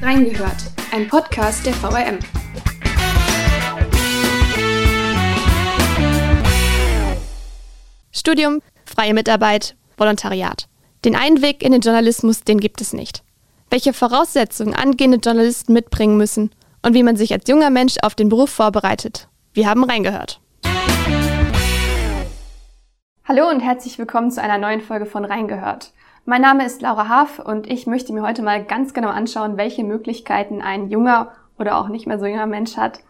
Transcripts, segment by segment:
Reingehört, ein Podcast der VRM. Studium, freie Mitarbeit, Volontariat. Den einen Weg in den Journalismus, den gibt es nicht. Welche Voraussetzungen angehende Journalisten mitbringen müssen und wie man sich als junger Mensch auf den Beruf vorbereitet. Wir haben reingehört. Hallo und herzlich willkommen zu einer neuen Folge von Reingehört. Mein Name ist Laura Haaf und ich möchte mir heute mal ganz genau anschauen, welche Möglichkeiten ein junger oder auch nicht mehr so junger Mensch hat,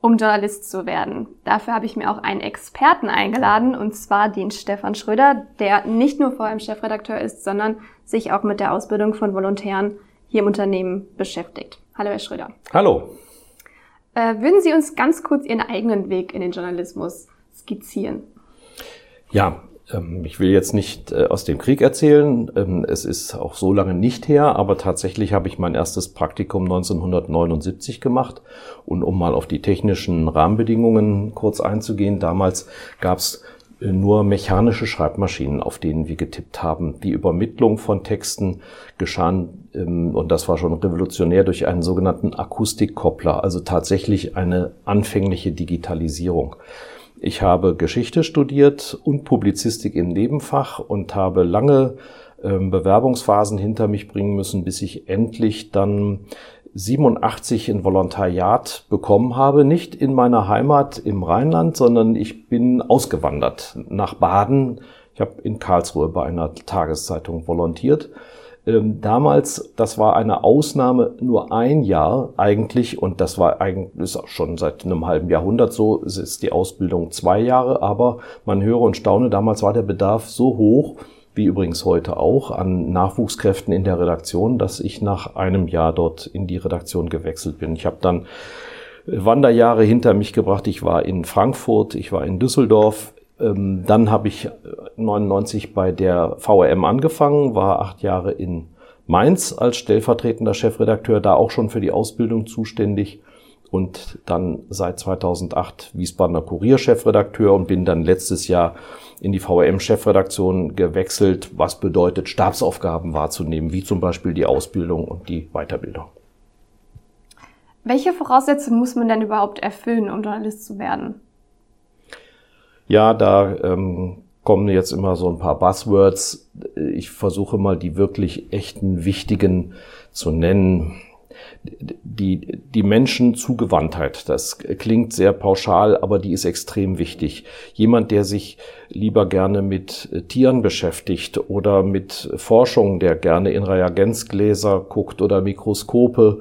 um Journalist zu werden. Dafür habe ich mir auch einen Experten eingeladen, und zwar den Stefan Schröder, der nicht nur vor allem Chefredakteur ist, sondern sich auch mit der Ausbildung von Volontären hier im Unternehmen beschäftigt. Hallo, Herr Schröder. Hallo. Äh, würden Sie uns ganz kurz Ihren eigenen Weg in den Journalismus skizzieren? Ja, ich will jetzt nicht äh, aus dem Krieg erzählen, ähm, es ist auch so lange nicht her, aber tatsächlich habe ich mein erstes Praktikum 1979 gemacht. Und um mal auf die technischen Rahmenbedingungen kurz einzugehen, damals gab es äh, nur mechanische Schreibmaschinen, auf denen wir getippt haben. Die Übermittlung von Texten geschah, ähm, und das war schon revolutionär, durch einen sogenannten Akustikkoppler, also tatsächlich eine anfängliche Digitalisierung. Ich habe Geschichte studiert und Publizistik im Nebenfach und habe lange ähm, Bewerbungsphasen hinter mich bringen müssen, bis ich endlich dann 87 in Volontariat bekommen habe. Nicht in meiner Heimat im Rheinland, sondern ich bin ausgewandert nach Baden. Ich habe in Karlsruhe bei einer Tageszeitung volontiert damals, das war eine Ausnahme, nur ein Jahr eigentlich, und das war eigentlich ist auch schon seit einem halben Jahrhundert so, ist die Ausbildung zwei Jahre, aber man höre und staune, damals war der Bedarf so hoch, wie übrigens heute auch, an Nachwuchskräften in der Redaktion, dass ich nach einem Jahr dort in die Redaktion gewechselt bin. Ich habe dann Wanderjahre hinter mich gebracht. Ich war in Frankfurt, ich war in Düsseldorf, ähm, dann habe ich 99 äh, bei der VRM angefangen, war acht Jahre in Mainz als stellvertretender Chefredakteur, da auch schon für die Ausbildung zuständig und dann seit 2008 Wiesbadener Kurier-Chefredakteur und bin dann letztes Jahr in die VRM-Chefredaktion gewechselt, was bedeutet, Stabsaufgaben wahrzunehmen, wie zum Beispiel die Ausbildung und die Weiterbildung. Welche Voraussetzungen muss man denn überhaupt erfüllen, um Journalist zu werden? Ja, da ähm, kommen jetzt immer so ein paar Buzzwords. Ich versuche mal die wirklich echten, wichtigen zu nennen. Die, die Menschenzugewandtheit, das klingt sehr pauschal, aber die ist extrem wichtig. Jemand, der sich lieber gerne mit Tieren beschäftigt oder mit Forschung, der gerne in Reagenzgläser guckt oder Mikroskope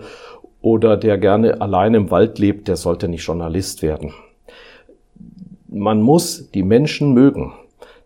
oder der gerne allein im Wald lebt, der sollte nicht Journalist werden man muss die Menschen mögen.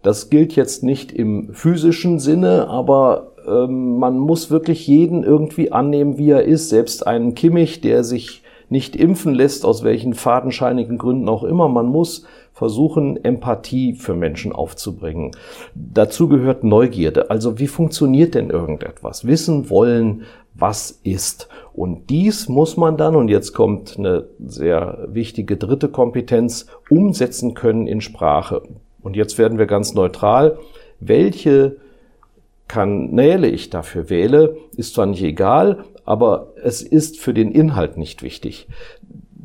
Das gilt jetzt nicht im physischen Sinne, aber ähm, man muss wirklich jeden irgendwie annehmen, wie er ist. Selbst einen Kimmich, der sich nicht impfen lässt, aus welchen fadenscheinigen Gründen auch immer. Man muss versuchen, Empathie für Menschen aufzubringen. Dazu gehört Neugierde. Also wie funktioniert denn irgendetwas? Wissen wollen, was ist. Und dies muss man dann, und jetzt kommt eine sehr wichtige dritte Kompetenz, umsetzen können in Sprache. Und jetzt werden wir ganz neutral. Welche Kanäle ich dafür wähle, ist zwar nicht egal, aber es ist für den Inhalt nicht wichtig.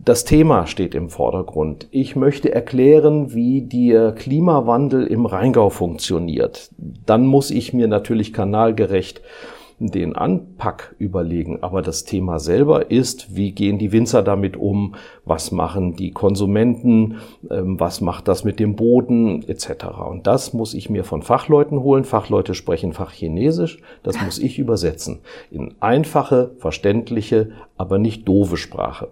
Das Thema steht im Vordergrund. Ich möchte erklären, wie der Klimawandel im Rheingau funktioniert. Dann muss ich mir natürlich kanalgerecht den Anpack überlegen. Aber das Thema selber ist, wie gehen die Winzer damit um? Was machen die Konsumenten? Ähm, was macht das mit dem Boden? Etc. Und das muss ich mir von Fachleuten holen. Fachleute sprechen Fachchinesisch. Das muss ich übersetzen. In einfache, verständliche, aber nicht doofe Sprache.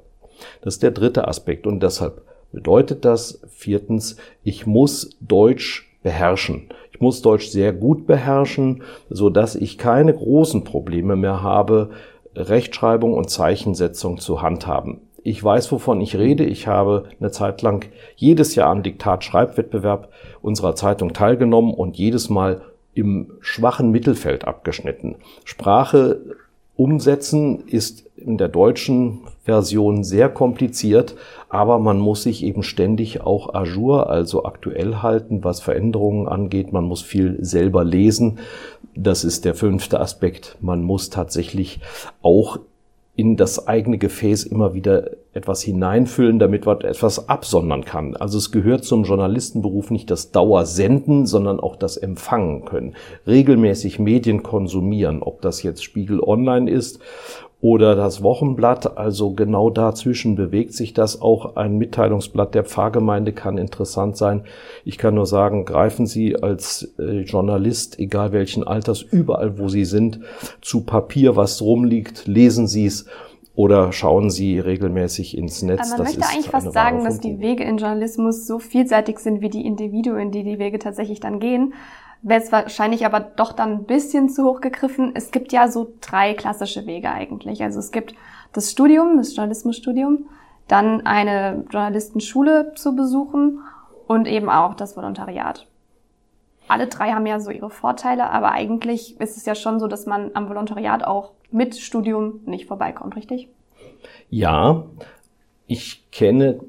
Das ist der dritte Aspekt. Und deshalb bedeutet das viertens, ich muss Deutsch beherrschen. Ich muss Deutsch sehr gut beherrschen, so dass ich keine großen Probleme mehr habe, Rechtschreibung und Zeichensetzung zu handhaben. Ich weiß, wovon ich rede. Ich habe eine Zeit lang jedes Jahr am Diktat-Schreibwettbewerb unserer Zeitung teilgenommen und jedes Mal im schwachen Mittelfeld abgeschnitten. Sprache umsetzen ist in der deutschen Version sehr kompliziert, aber man muss sich eben ständig auch ajour, also aktuell halten, was Veränderungen angeht. Man muss viel selber lesen. Das ist der fünfte Aspekt. Man muss tatsächlich auch in das eigene Gefäß immer wieder etwas hineinfüllen, damit man etwas absondern kann. Also es gehört zum Journalistenberuf nicht das Dauersenden, sondern auch das Empfangen können. Regelmäßig Medien konsumieren, ob das jetzt Spiegel Online ist oder das Wochenblatt. Also genau dazwischen bewegt sich das. Auch ein Mitteilungsblatt der Pfarrgemeinde kann interessant sein. Ich kann nur sagen, greifen Sie als äh, Journalist, egal welchen Alters, überall wo Sie sind, zu Papier, was rumliegt, lesen Sie es oder schauen Sie regelmäßig ins Netz. Aber man das möchte eigentlich fast sagen, dass die Wege in Journalismus so vielseitig sind wie die Individuen, die die Wege tatsächlich dann gehen wäre es wahrscheinlich aber doch dann ein bisschen zu hoch gegriffen. Es gibt ja so drei klassische Wege eigentlich. Also es gibt das Studium, das Journalismusstudium, dann eine Journalistenschule zu besuchen und eben auch das Volontariat. Alle drei haben ja so ihre Vorteile, aber eigentlich ist es ja schon so, dass man am Volontariat auch mit Studium nicht vorbeikommt, richtig? Ja, ich kenne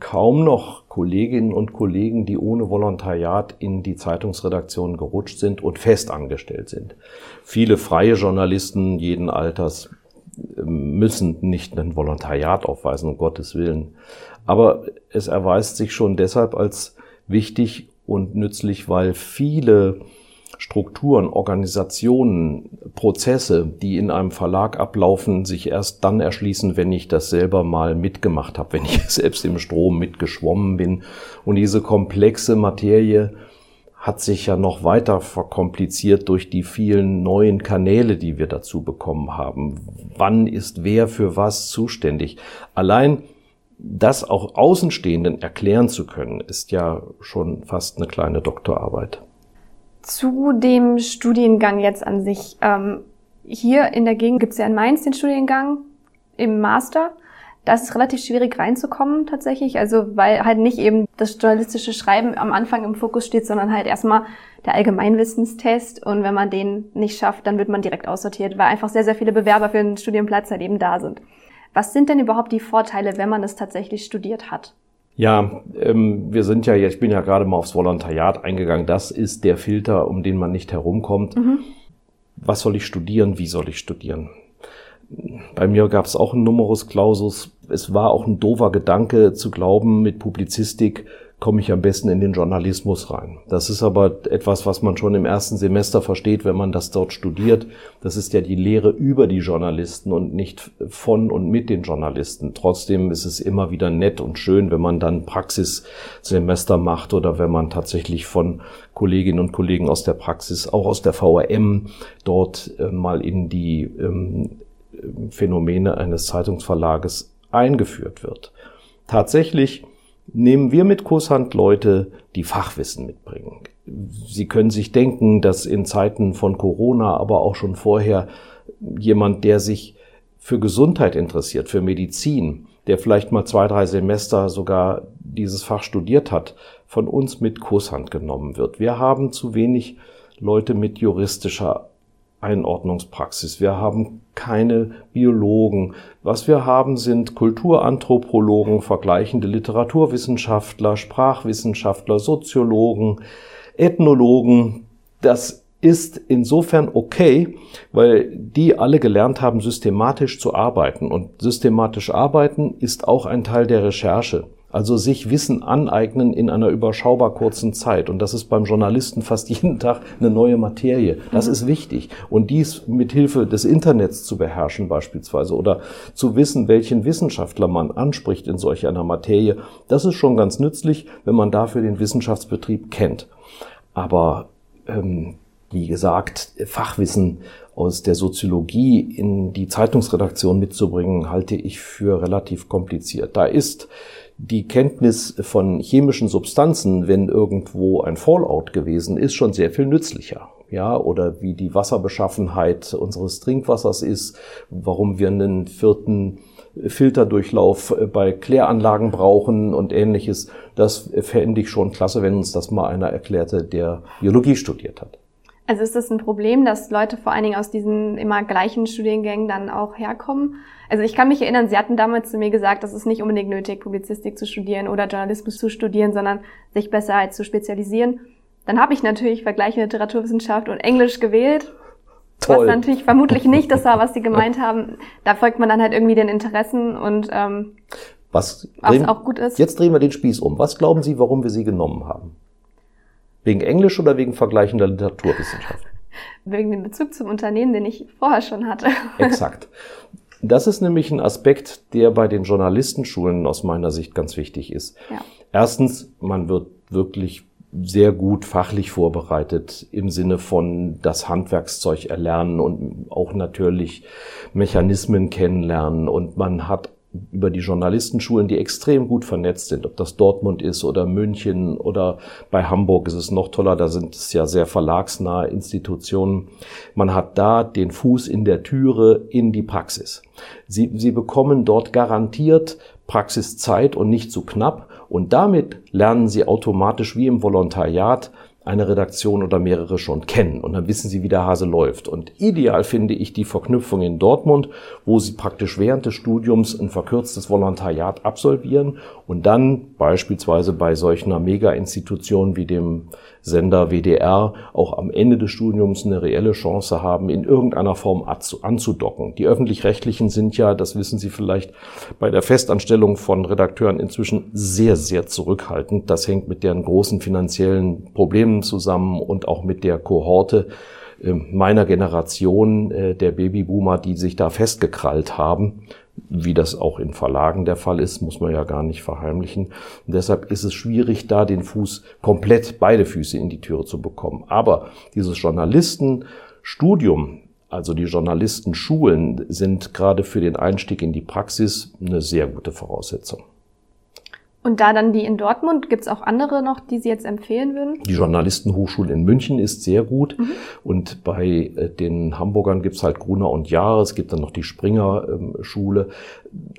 kaum noch Kolleginnen und Kollegen, die ohne Volontariat in die Zeitungsredaktion gerutscht sind und festangestellt sind. Viele freie Journalisten jeden Alters ähm, müssen nicht ein Volontariat aufweisen, um Gottes Willen. Aber es erweist sich schon deshalb als wichtig und nützlich, weil viele Strukturen, Organisationen, Prozesse, die in einem Verlag ablaufen, sich erst dann erschließen, wenn ich das selber mal mitgemacht habe, wenn ich selbst im Strom mitgeschwommen bin. Und diese komplexe Materie hat sich ja noch weiter verkompliziert durch die vielen neuen Kanäle, die wir dazu bekommen haben. Wann ist wer für was zuständig? Allein das auch Außenstehenden erklären zu können, ist ja schon fast eine kleine Doktorarbeit. Zu dem Studiengang jetzt an sich. Ähm, hier in der Gegend gibt es ja in Mainz den Studiengang im Master. Da ist es relativ schwierig reinzukommen tatsächlich, also weil halt nicht eben das journalistische Schreiben am Anfang im Fokus steht, sondern halt erstmal der Allgemeinwissenstest und wenn man den nicht schafft, dann wird man direkt aussortiert, weil einfach sehr, sehr viele Bewerber für den Studienplatz halt eben da sind. Was sind denn überhaupt die Vorteile, wenn man das tatsächlich studiert hat? Ja, ähm, wir sind ja, ich bin ja gerade mal aufs Volontariat eingegangen. Das ist der Filter, um den man nicht herumkommt. Mhm. Was soll ich studieren? Wie soll ich studieren? Bei mir gab es auch einen Numerus Clausus. Es war auch ein doofer Gedanke zu glauben, mit Publizistik komme ich am besten in den Journalismus rein. Das ist aber etwas, was man schon im ersten Semester versteht, wenn man das dort studiert. Das ist ja die Lehre über die Journalisten und nicht von und mit den Journalisten. Trotzdem ist es immer wieder nett und schön, wenn man dann Praxissemester macht oder wenn man tatsächlich von Kolleginnen und Kollegen aus der Praxis, auch aus der VRM, dort äh, mal in die ähm, Phänomene eines Zeitungsverlages eingeführt wird. Tatsächlich nehmen wir mit Kusshand Leute, die Fachwissen mitbringen. Sie können sich denken, dass in Zeiten von Corona, aber auch schon vorher jemand, der sich für Gesundheit interessiert, für Medizin, der vielleicht mal zwei, drei Semester sogar dieses Fach studiert hat, von uns mit Kusshand genommen wird. Wir haben zu wenig Leute mit juristischer Einordnungspraxis. Wir haben keine Biologen. Was wir haben, sind Kulturanthropologen, vergleichende Literaturwissenschaftler, Sprachwissenschaftler, Soziologen, Ethnologen. Das ist insofern okay, weil die alle gelernt haben, systematisch zu arbeiten. Und systematisch arbeiten ist auch ein Teil der Recherche. Also sich Wissen aneignen in einer überschaubar kurzen Zeit. Und das ist beim Journalisten fast jeden Tag eine neue Materie. Das mhm. ist wichtig. Und dies mit Hilfe des Internets zu beherrschen beispielsweise oder zu wissen, welchen Wissenschaftler man anspricht in solch einer Materie, das ist schon ganz nützlich, wenn man dafür den Wissenschaftsbetrieb kennt. Aber ähm, wie gesagt, Fachwissen aus der Soziologie in die Zeitungsredaktion mitzubringen, halte ich für relativ kompliziert. Da ist die Kenntnis von chemischen Substanzen, wenn irgendwo ein Fallout gewesen ist, schon sehr viel nützlicher. Ja, oder wie die Wasserbeschaffenheit unseres Trinkwassers ist, warum wir einen vierten Filterdurchlauf bei Kläranlagen brauchen und ähnliches. Das fände ich schon klasse, wenn uns das mal einer erklärte, der Biologie studiert hat. Also ist das ein Problem, dass Leute vor allen Dingen aus diesen immer gleichen Studiengängen dann auch herkommen? Also ich kann mich erinnern, Sie hatten damals zu mir gesagt, das ist nicht unbedingt nötig, Publizistik zu studieren oder Journalismus zu studieren, sondern sich besser halt zu spezialisieren. Dann habe ich natürlich vergleichende Literaturwissenschaft und Englisch gewählt. Toll. Was natürlich vermutlich nicht das war, was sie gemeint haben. Da folgt man dann halt irgendwie den Interessen und ähm, was, was auch gut ist. Jetzt drehen wir den Spieß um. Was glauben Sie, warum wir sie genommen haben? Wegen Englisch oder wegen vergleichender Literaturwissenschaft? Wegen dem Bezug zum Unternehmen, den ich vorher schon hatte. Exakt. Das ist nämlich ein Aspekt, der bei den Journalistenschulen aus meiner Sicht ganz wichtig ist. Ja. Erstens, man wird wirklich sehr gut fachlich vorbereitet im Sinne von das Handwerkszeug erlernen und auch natürlich Mechanismen kennenlernen und man hat über die Journalistenschulen, die extrem gut vernetzt sind, ob das Dortmund ist oder München oder bei Hamburg ist es noch toller, da sind es ja sehr verlagsnahe Institutionen. Man hat da den Fuß in der Türe in die Praxis. Sie, Sie bekommen dort garantiert Praxiszeit und nicht zu knapp und damit lernen Sie automatisch wie im Volontariat eine Redaktion oder mehrere schon kennen und dann wissen sie, wie der Hase läuft. Und ideal finde ich die Verknüpfung in Dortmund, wo sie praktisch während des Studiums ein verkürztes Volontariat absolvieren und dann beispielsweise bei solcher Mega-Institutionen wie dem Sender WDR auch am Ende des Studiums eine reelle Chance haben, in irgendeiner Form anzudocken. Die öffentlich-rechtlichen sind ja, das wissen Sie vielleicht, bei der Festanstellung von Redakteuren inzwischen sehr, sehr zurückhaltend. Das hängt mit deren großen finanziellen Problemen zusammen und auch mit der Kohorte äh, meiner Generation äh, der Babyboomer, die sich da festgekrallt haben wie das auch in Verlagen der Fall ist, muss man ja gar nicht verheimlichen. Und deshalb ist es schwierig, da den Fuß komplett beide Füße in die Türe zu bekommen. Aber dieses Journalistenstudium, also die Journalistenschulen, sind gerade für den Einstieg in die Praxis eine sehr gute Voraussetzung. Und da dann die in Dortmund, gibt es auch andere noch, die Sie jetzt empfehlen würden? Die Journalistenhochschule in München ist sehr gut. Mhm. Und bei äh, den Hamburgern gibt es halt Gruner und Jahre. Es gibt dann noch die Springer-Schule.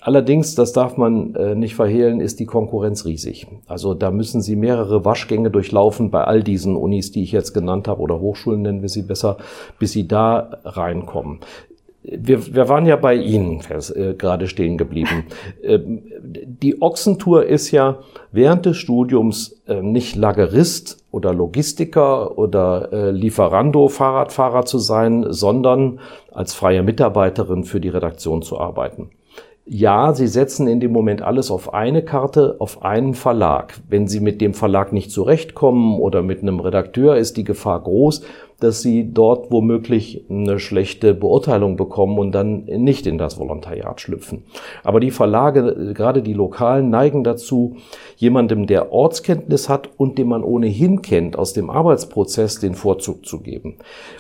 Allerdings, das darf man äh, nicht verhehlen, ist die Konkurrenz riesig. Also da müssen Sie mehrere Waschgänge durchlaufen bei all diesen Unis, die ich jetzt genannt habe, oder Hochschulen nennen wir sie besser, bis Sie da reinkommen wir, wir waren ja bei Ihnen äh, gerade stehen geblieben. Ähm, die Ochsentour ist ja während des Studiums äh, nicht Lagerist oder Logistiker oder äh, Lieferando Fahrradfahrer zu sein, sondern als freie Mitarbeiterin für die Redaktion zu arbeiten. Ja, Sie setzen in dem Moment alles auf eine Karte, auf einen Verlag. Wenn Sie mit dem Verlag nicht zurechtkommen oder mit einem Redakteur, ist die Gefahr groß, dass sie dort womöglich eine schlechte Beurteilung bekommen und dann nicht in das Volontariat schlüpfen. Aber die Verlage, gerade die lokalen, neigen dazu, jemandem, der Ortskenntnis hat und den man ohnehin kennt, aus dem Arbeitsprozess den Vorzug zu geben.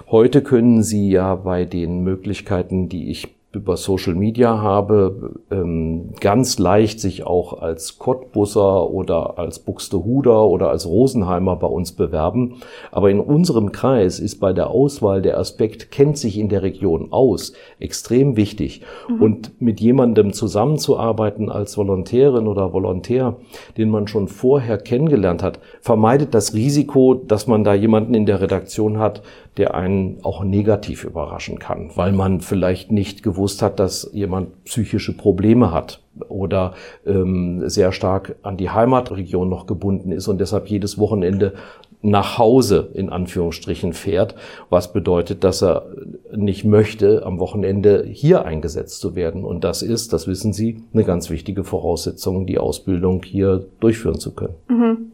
Heute können Sie ja bei den Möglichkeiten, die ich über Social Media habe, ähm, ganz leicht sich auch als Cottbusser oder als Buxtehuder oder als Rosenheimer bei uns bewerben. Aber in unserem Kreis ist bei der Auswahl der Aspekt, kennt sich in der Region aus, extrem wichtig. Mhm. Und mit jemandem zusammenzuarbeiten als Volontärin oder Volontär, den man schon vorher kennengelernt hat, vermeidet das Risiko, dass man da jemanden in der Redaktion hat, der einen auch negativ überraschen kann, weil man vielleicht nicht gewusst hat, dass jemand psychische Probleme hat oder ähm, sehr stark an die Heimatregion noch gebunden ist und deshalb jedes Wochenende nach Hause in Anführungsstrichen fährt, was bedeutet, dass er nicht möchte, am Wochenende hier eingesetzt zu werden. Und das ist, das wissen Sie, eine ganz wichtige Voraussetzung, die Ausbildung hier durchführen zu können. Mhm.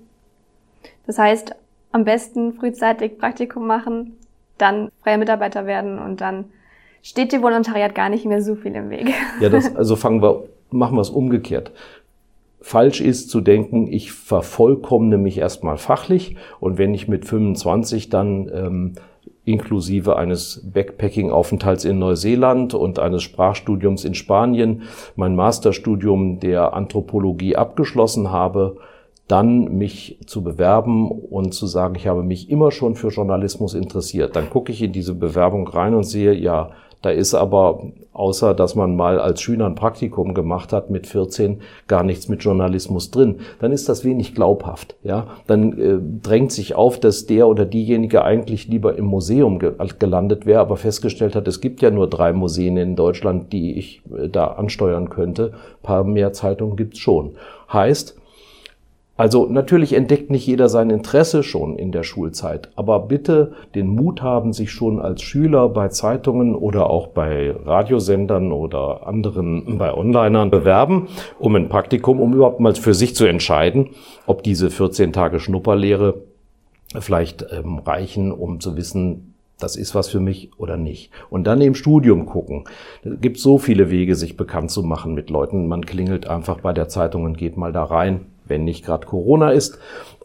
Das heißt, am besten frühzeitig Praktikum machen, dann freier Mitarbeiter werden und dann steht dem Volontariat gar nicht mehr so viel im Weg. Ja, das, also fangen wir, machen wir es umgekehrt. Falsch ist zu denken, ich vervollkommne mich erstmal fachlich und wenn ich mit 25 dann ähm, inklusive eines Backpacking-Aufenthalts in Neuseeland und eines Sprachstudiums in Spanien mein Masterstudium der Anthropologie abgeschlossen habe, dann mich zu bewerben und zu sagen, ich habe mich immer schon für Journalismus interessiert. Dann gucke ich in diese Bewerbung rein und sehe, ja, da ist aber, außer dass man mal als Schüler ein Praktikum gemacht hat mit 14, gar nichts mit Journalismus drin. Dann ist das wenig glaubhaft. Ja, dann äh, drängt sich auf, dass der oder diejenige eigentlich lieber im Museum ge gelandet wäre, aber festgestellt hat, es gibt ja nur drei Museen in Deutschland, die ich äh, da ansteuern könnte. Ein paar mehr Zeitungen gibt's schon. Heißt, Also natürlich entdeckt nicht jeder sein Interesse schon in der Schulzeit, aber bitte den Mut haben, sich schon als Schüler bei Zeitungen oder auch bei Radiosendern oder anderen bei Onlinern bewerben, um ein Praktikum, um überhaupt mal für sich zu entscheiden, ob diese 14 Tage Schnupperlehre vielleicht ähm, reichen, um zu wissen, das ist was für mich oder nicht. Und dann im Studium gucken. Es gibt so viele Wege, sich bekannt zu machen mit Leuten. Man klingelt einfach bei der Zeitung und geht mal da rein wenn nicht gerade Corona ist,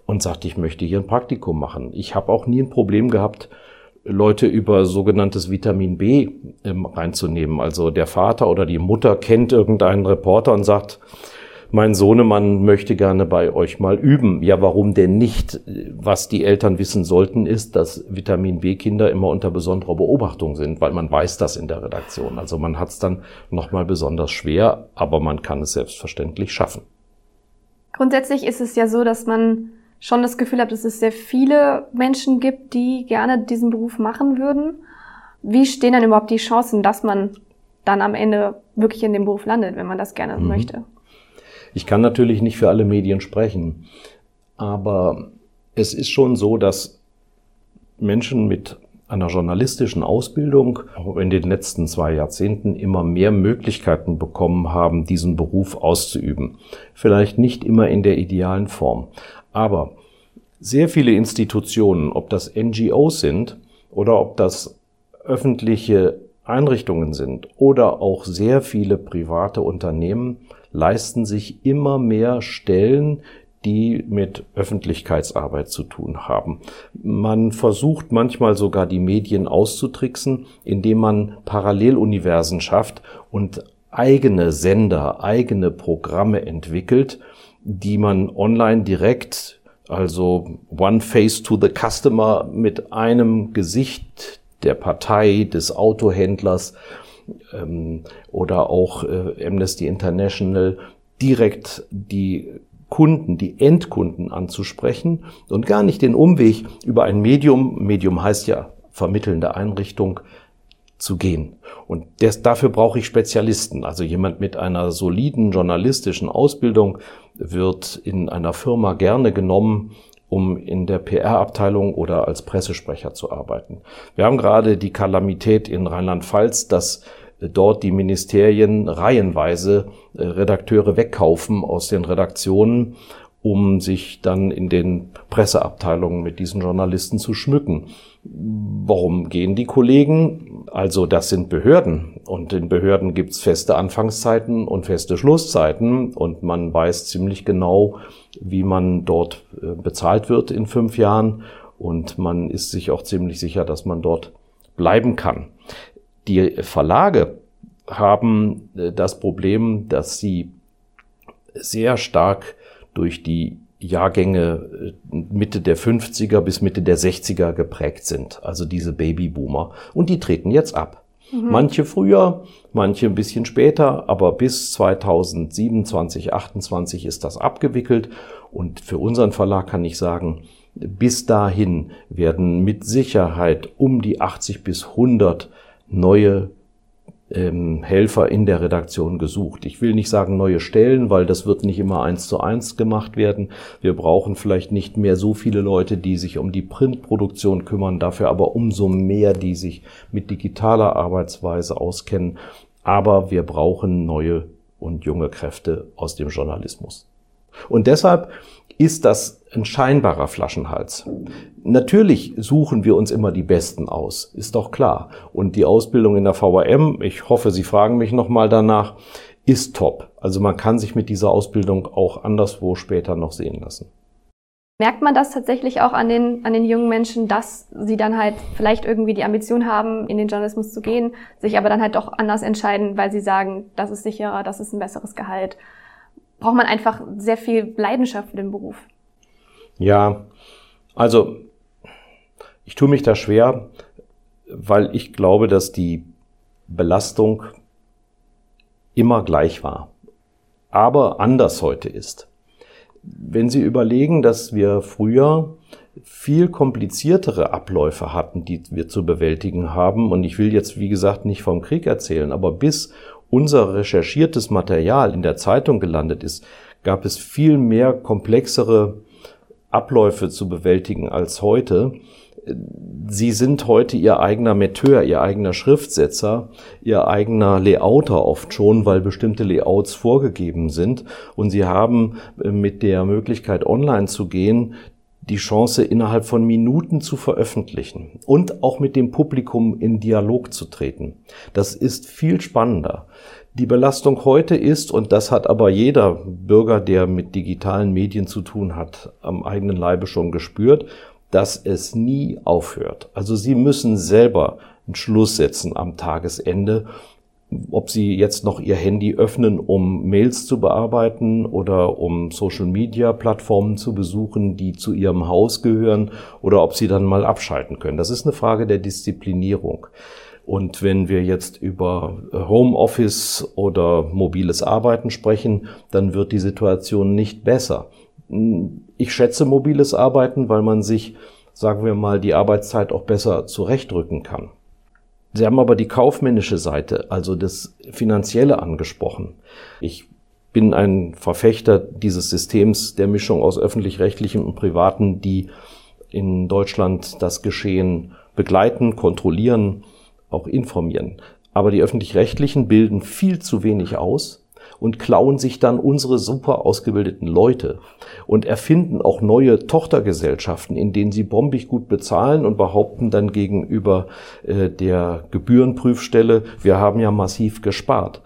und sagt, ich möchte hier ein Praktikum machen. Ich habe auch nie ein Problem gehabt, Leute über sogenanntes Vitamin B ähm, reinzunehmen. Also der Vater oder die Mutter kennt irgendeinen Reporter und sagt, mein Sohnemann möchte gerne bei euch mal üben. Ja, warum denn nicht? Was die Eltern wissen sollten, ist, dass Vitamin B-Kinder immer unter besonderer Beobachtung sind, weil man weiß das in der Redaktion. Also man hat es dann nochmal besonders schwer, aber man kann es selbstverständlich schaffen. Grundsätzlich ist es ja so, dass man schon das Gefühl hat, dass es sehr viele Menschen gibt, die gerne diesen Beruf machen würden. Wie stehen dann überhaupt die Chancen, dass man dann am Ende wirklich in dem Beruf landet, wenn man das gerne mhm. möchte? Ich kann natürlich nicht für alle Medien sprechen, aber es ist schon so, dass Menschen mit einer journalistischen Ausbildung in den letzten zwei Jahrzehnten immer mehr Möglichkeiten bekommen haben, diesen Beruf auszuüben. Vielleicht nicht immer in der idealen Form, aber sehr viele Institutionen, ob das NGOs sind oder ob das öffentliche Einrichtungen sind oder auch sehr viele private Unternehmen, leisten sich immer mehr Stellen, die mit Öffentlichkeitsarbeit zu tun haben. Man versucht manchmal sogar die Medien auszutricksen, indem man Paralleluniversen schafft und eigene Sender, eigene Programme entwickelt, die man online direkt, also One Face to the Customer mit einem Gesicht der Partei, des Autohändlers ähm, oder auch äh, Amnesty International direkt die Kunden, die Endkunden anzusprechen und gar nicht den Umweg über ein Medium, Medium heißt ja vermittelnde Einrichtung, zu gehen. Und des, dafür brauche ich Spezialisten. Also jemand mit einer soliden journalistischen Ausbildung wird in einer Firma gerne genommen, um in der PR-Abteilung oder als Pressesprecher zu arbeiten. Wir haben gerade die Kalamität in Rheinland-Pfalz, dass dort die Ministerien reihenweise äh, Redakteure wegkaufen aus den Redaktionen, um sich dann in den Presseabteilungen mit diesen Journalisten zu schmücken. Warum gehen die Kollegen? Also das sind Behörden und in Behörden gibt's feste Anfangszeiten und feste Schlusszeiten und man weiß ziemlich genau, wie man dort äh, bezahlt wird in fünf Jahren und man ist sich auch ziemlich sicher, dass man dort bleiben kann. Die Verlage haben äh, das Problem, dass sie sehr stark durch die Jahrgänge äh, Mitte der 50er bis Mitte der 60er geprägt sind, also diese Babyboomer. Und die treten jetzt ab. Mhm. Manche früher, manche ein bisschen später, aber bis 2027, 28 ist das abgewickelt. Und für unseren Verlag kann ich sagen, bis dahin werden mit Sicherheit um die 80 bis 100 neue ähm, Helfer in der Redaktion gesucht. Ich will nicht sagen neue Stellen, weil das wird nicht immer eins zu eins gemacht werden. Wir brauchen vielleicht nicht mehr so viele Leute, die sich um die Printproduktion kümmern, dafür aber umso mehr, die sich mit digitaler Arbeitsweise auskennen. Aber wir brauchen neue und junge Kräfte aus dem Journalismus. Und deshalb ist das ein scheinbarer Flaschenhals. Natürlich suchen wir uns immer die Besten aus, ist doch klar. Und die Ausbildung in der VRM, ich hoffe, Sie fragen mich nochmal danach, ist top. Also man kann sich mit dieser Ausbildung auch anderswo später noch sehen lassen. Merkt man das tatsächlich auch an den, an den jungen Menschen, dass sie dann halt vielleicht irgendwie die Ambition haben, in den Journalismus zu gehen, sich aber dann halt doch anders entscheiden, weil sie sagen, das ist sicherer, das ist ein besseres Gehalt braucht man einfach sehr viel Leidenschaft für den Beruf. Ja, also ich tue mich da schwer, weil ich glaube, dass die Belastung immer gleich war, aber anders heute ist. Wenn Sie überlegen, dass wir früher viel kompliziertere Abläufe hatten, die wir zu bewältigen haben, und ich will jetzt, wie gesagt, nicht vom Krieg erzählen, aber bis unser recherchiertes Material in der Zeitung gelandet ist, gab es viel mehr komplexere Abläufe zu bewältigen als heute. Sie sind heute Ihr eigener Metteur, Ihr eigener Schriftsetzer, Ihr eigener Layouter oft schon, weil bestimmte Layouts vorgegeben sind. Und Sie haben äh, mit der Möglichkeit, online zu gehen, die Chance, innerhalb von Minuten zu veröffentlichen und auch mit dem Publikum in Dialog zu treten. Das ist viel spannender. Die Belastung heute ist, und das hat aber jeder Bürger, der mit digitalen Medien zu tun hat, am eigenen Leibe schon gespürt, dass es nie aufhört. Also Sie müssen selber einen Schluss setzen am Tagesende, ob Sie jetzt noch Ihr Handy öffnen, um Mails zu bearbeiten oder um Social-Media-Plattformen zu besuchen, die zu Ihrem Haus gehören, oder ob Sie dann mal abschalten können. Das ist eine Frage der Disziplinierung. Und wenn wir jetzt über Homeoffice oder mobiles Arbeiten sprechen, dann wird die Situation nicht besser. Ich schätze mobiles Arbeiten, weil man sich, sagen wir mal, die Arbeitszeit auch besser zurechtrücken kann. Sie haben aber die kaufmännische Seite, also das Finanzielle angesprochen. Ich bin ein Verfechter dieses Systems der Mischung aus öffentlich-rechtlichem und privaten, die in Deutschland das Geschehen begleiten, kontrollieren, auch informieren. Aber die öffentlich-rechtlichen bilden viel zu wenig aus und klauen sich dann unsere super ausgebildeten Leute und erfinden auch neue Tochtergesellschaften, in denen sie bombig gut bezahlen und behaupten dann gegenüber äh, der Gebührenprüfstelle, wir haben ja massiv gespart.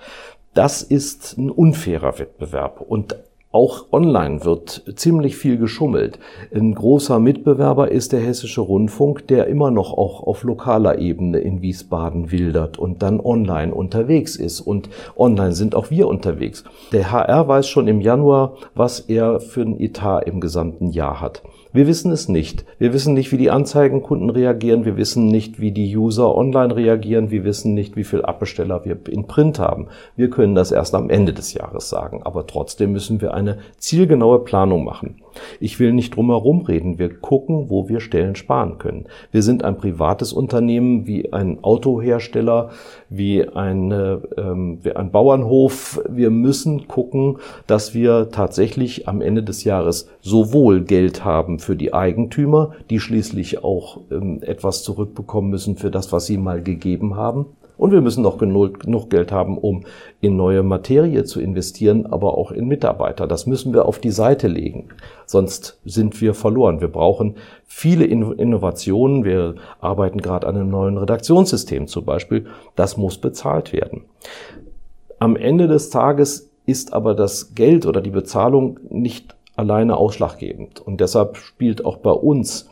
Das ist ein unfairer Wettbewerb und auch online wird ziemlich viel geschummelt. Ein großer Mitbewerber ist der Hessische Rundfunk, der immer noch auch auf lokaler Ebene in Wiesbaden wildert und dann online unterwegs ist. Und online sind auch wir unterwegs. Der HR weiß schon im Januar, was er für ein Etat im gesamten Jahr hat. Wir wissen es nicht. Wir wissen nicht, wie die Anzeigenkunden reagieren. Wir wissen nicht, wie die User online reagieren. Wir wissen nicht, wie viel Abbesteller wir in Print haben. Wir können das erst am Ende des Jahres sagen. Aber trotzdem müssen wir eine zielgenaue Planung machen. Ich will nicht drum herum reden. Wir gucken, wo wir Stellen sparen können. Wir sind ein privates Unternehmen wie ein Autohersteller, wie, eine, ähm, wie ein Bauernhof. Wir müssen gucken, dass wir tatsächlich am Ende des Jahres sowohl Geld haben für die Eigentümer, die schließlich auch ähm, etwas zurückbekommen müssen für das, was sie mal gegeben haben, und wir müssen noch genug, genug Geld haben, um in neue Materie zu investieren, aber auch in Mitarbeiter. Das müssen wir auf die Seite legen. Sonst sind wir verloren. Wir brauchen viele Innovationen. Wir arbeiten gerade an einem neuen Redaktionssystem zum Beispiel. Das muss bezahlt werden. Am Ende des Tages ist aber das Geld oder die Bezahlung nicht alleine ausschlaggebend. Und deshalb spielt auch bei uns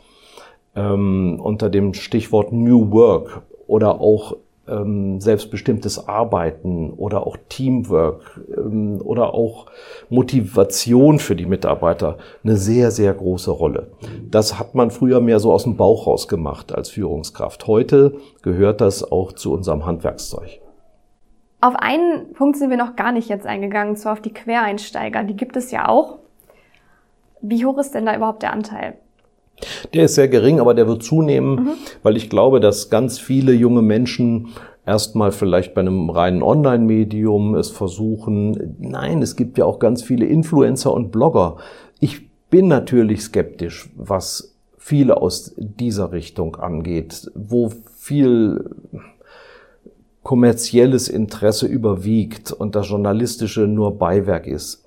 ähm, unter dem Stichwort New Work oder auch ähm, selbstbestimmtes Arbeiten oder auch Teamwork ähm, oder auch Motivation für die Mitarbeiter eine sehr, sehr große Rolle. Das hat man früher mehr so aus dem Bauch raus gemacht als Führungskraft. Heute gehört das auch zu unserem Handwerkszeug. Auf einen Punkt sind wir noch gar nicht jetzt eingegangen, zwar auf die Quereinsteiger. Die gibt es ja auch. Wie hoch ist denn da überhaupt der Anteil? Der ist sehr gering, aber der wird zunehmen, mhm. weil ich glaube, dass ganz viele junge Menschen erstmal vielleicht bei einem reinen Online-Medium es versuchen. Nein, es gibt ja auch ganz viele Influencer und Blogger. Ich bin natürlich skeptisch, was viele aus dieser Richtung angeht, wo viel kommerzielles Interesse überwiegt und das Journalistische nur Beiwerk ist.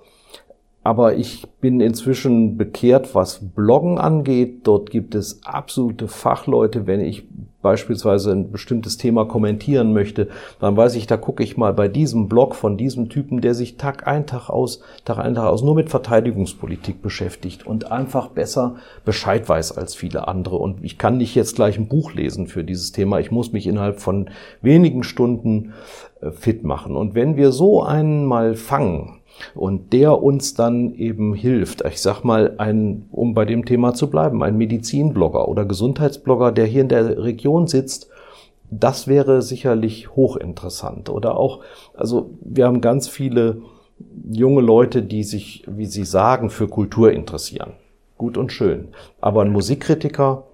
Aber ich bin inzwischen bekehrt, was Bloggen angeht. Dort gibt es absolute Fachleute. Wenn ich beispielsweise ein bestimmtes Thema kommentieren möchte, dann weiß ich, da gucke ich mal bei diesem Blog von diesem Typen, der sich Tag ein, Tag aus, Tag ein, Tag aus nur mit Verteidigungspolitik beschäftigt und einfach besser Bescheid weiß als viele andere. Und ich kann nicht jetzt gleich ein Buch lesen für dieses Thema. Ich muss mich innerhalb von wenigen Stunden äh, fit machen. Und wenn wir so einen mal fangen, und der uns dann eben hilft. Ich sag mal, ein, um bei dem Thema zu bleiben, ein Medizinblogger oder Gesundheitsblogger, der hier in der Region sitzt, das wäre sicherlich hochinteressant. Oder auch, also wir haben ganz viele junge Leute, die sich, wie sie sagen, für Kultur interessieren. Gut und schön. Aber ein Musikkritiker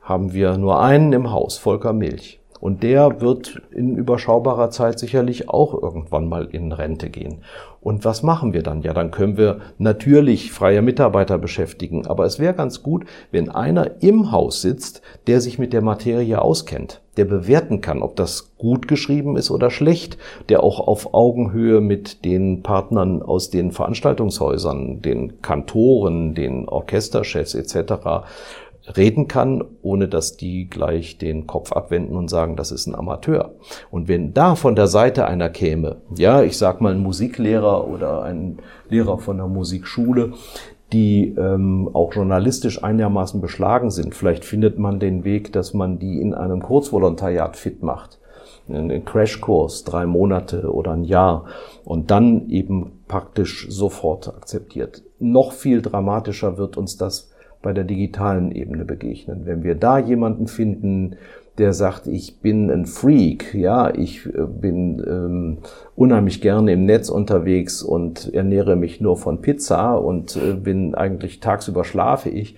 haben wir nur einen im Haus, Volker Milch. Und der wird in überschaubarer Zeit sicherlich auch irgendwann mal in Rente gehen. Und was machen wir dann? Ja, dann können wir natürlich freie Mitarbeiter beschäftigen. Aber es wäre ganz gut, wenn einer im Haus sitzt, der sich mit der Materie auskennt, der bewerten kann, ob das gut geschrieben ist oder schlecht, der auch auf Augenhöhe mit den Partnern aus den Veranstaltungshäusern, den Kantoren, den Orchesterchefs etc reden kann, ohne dass die gleich den Kopf abwenden und sagen, das ist ein Amateur. Und wenn da von der Seite einer käme, ja, ich sag mal ein Musiklehrer oder ein Lehrer von der Musikschule, die ähm, auch journalistisch einigermaßen beschlagen sind, vielleicht findet man den Weg, dass man die in einem Kurzvolontariat fit macht. Einen Crashkurs, drei Monate oder ein Jahr und dann eben praktisch sofort akzeptiert. Noch viel dramatischer wird uns das bei der digitalen Ebene begegnen. Wenn wir da jemanden finden, der sagt, ich bin ein Freak, ja, ich äh, bin ähm, unheimlich gerne im Netz unterwegs und ernähre mich nur von Pizza und äh, bin eigentlich tagsüber schlafe ich.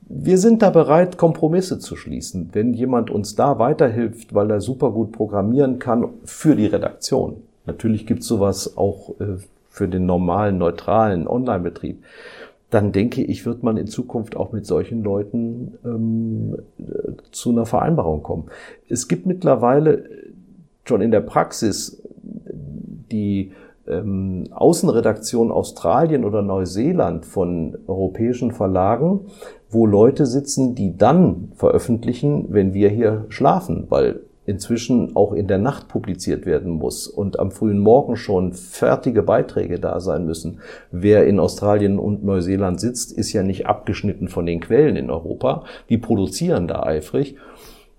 Wir sind da bereit, Kompromisse zu schließen, wenn jemand uns da weiterhilft, weil er super gut programmieren kann für die Redaktion. Natürlich gibt es sowas auch äh, für den normalen, neutralen Online-Betrieb dann denke ich, wird man in Zukunft auch mit solchen Leuten ähm, zu einer Vereinbarung kommen. Es gibt mittlerweile schon in der Praxis die ähm, Außenredaktion Australien oder Neuseeland von europäischen Verlagen, wo Leute sitzen, die dann veröffentlichen, wenn wir hier schlafen, weil inzwischen auch in der Nacht publiziert werden muss und am frühen Morgen schon fertige Beiträge da sein müssen. Wer in Australien und Neuseeland sitzt, ist ja nicht abgeschnitten von den Quellen in Europa. Die produzieren da eifrig.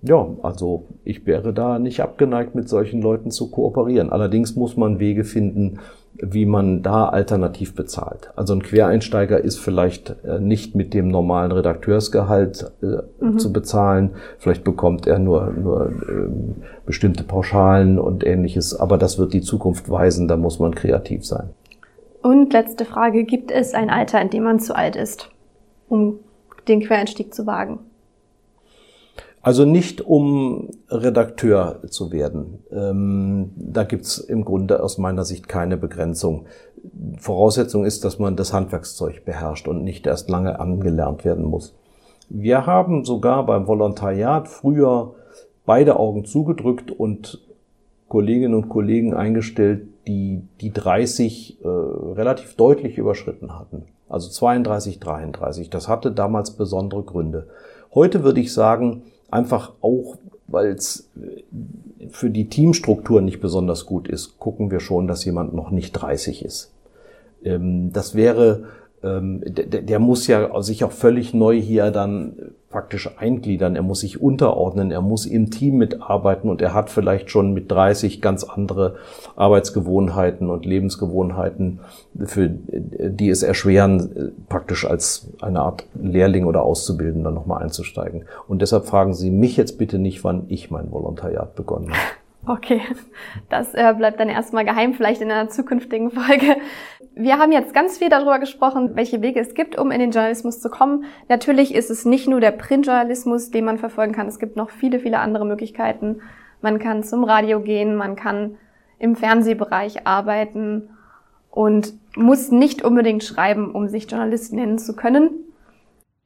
Ja, also ich wäre da nicht abgeneigt, mit solchen Leuten zu kooperieren. Allerdings muss man Wege finden, wie man da alternativ bezahlt. Also ein Quereinsteiger ist vielleicht äh, nicht mit dem normalen Redakteursgehalt äh, mhm. zu bezahlen. Vielleicht bekommt er nur, nur äh, bestimmte Pauschalen und ähnliches. Aber das wird die Zukunft weisen. Da muss man kreativ sein. Und letzte Frage. Gibt es ein Alter, in dem man zu alt ist, um den Quereinstieg zu wagen? Also nicht um Redakteur zu werden. Ähm, da gibt's im Grunde aus meiner Sicht keine Begrenzung. Voraussetzung ist, dass man das Handwerkszeug beherrscht und nicht erst lange angelernt werden muss. Wir haben sogar beim Volontariat früher beide Augen zugedrückt und Kolleginnen und Kollegen eingestellt, die die 30 äh, relativ deutlich überschritten hatten. Also 32, 33. Das hatte damals besondere Gründe. Heute würde ich sagen, Einfach auch, weil es für die Teamstruktur nicht besonders gut ist, gucken wir schon, dass jemand noch nicht 30 ist. Ähm, das wäre ähm, der, der muss ja sich auch völlig neu hier dann praktisch eingliedern. Er muss sich unterordnen, er muss im Team mitarbeiten und er hat vielleicht schon mit 30 ganz andere Arbeitsgewohnheiten und Lebensgewohnheiten, für die es erschweren, praktisch als eine Art Lehrling oder Auszubildender nochmal einzusteigen. Und deshalb fragen Sie mich jetzt bitte nicht, wann ich mein Volontariat begonnen habe. Okay, das äh, bleibt dann erstmal geheim, vielleicht in einer zukünftigen Folge. Wir haben jetzt ganz viel darüber gesprochen, welche Wege es gibt, um in den Journalismus zu kommen. Natürlich ist es nicht nur der Printjournalismus, den man verfolgen kann. Es gibt noch viele, viele andere Möglichkeiten. Man kann zum Radio gehen, man kann im Fernsehbereich arbeiten und muss nicht unbedingt schreiben, um sich Journalist nennen zu können.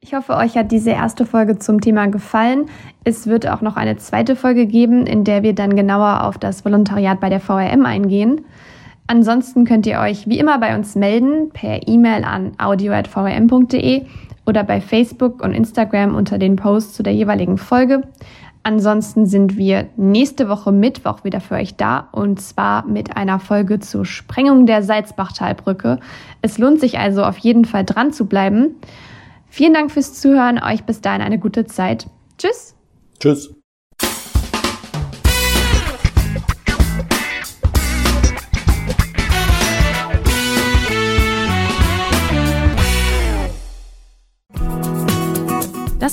Ich hoffe, euch hat diese erste Folge zum Thema gefallen. Es wird auch noch eine zweite Folge geben, in der wir dann genauer auf das Volontariat bei der VRM eingehen. Ansonsten könnt ihr euch wie immer bei uns melden per E-Mail an audio.vrm.de oder bei Facebook und Instagram unter den Posts zu der jeweiligen Folge. Ansonsten sind wir nächste Woche Mittwoch wieder für euch da und zwar mit einer Folge zur Sprengung der Salzbachtalbrücke. Es lohnt sich also auf jeden Fall dran zu bleiben. Vielen Dank fürs Zuhören. Euch bis dahin eine gute Zeit. Tschüss. Tschüss.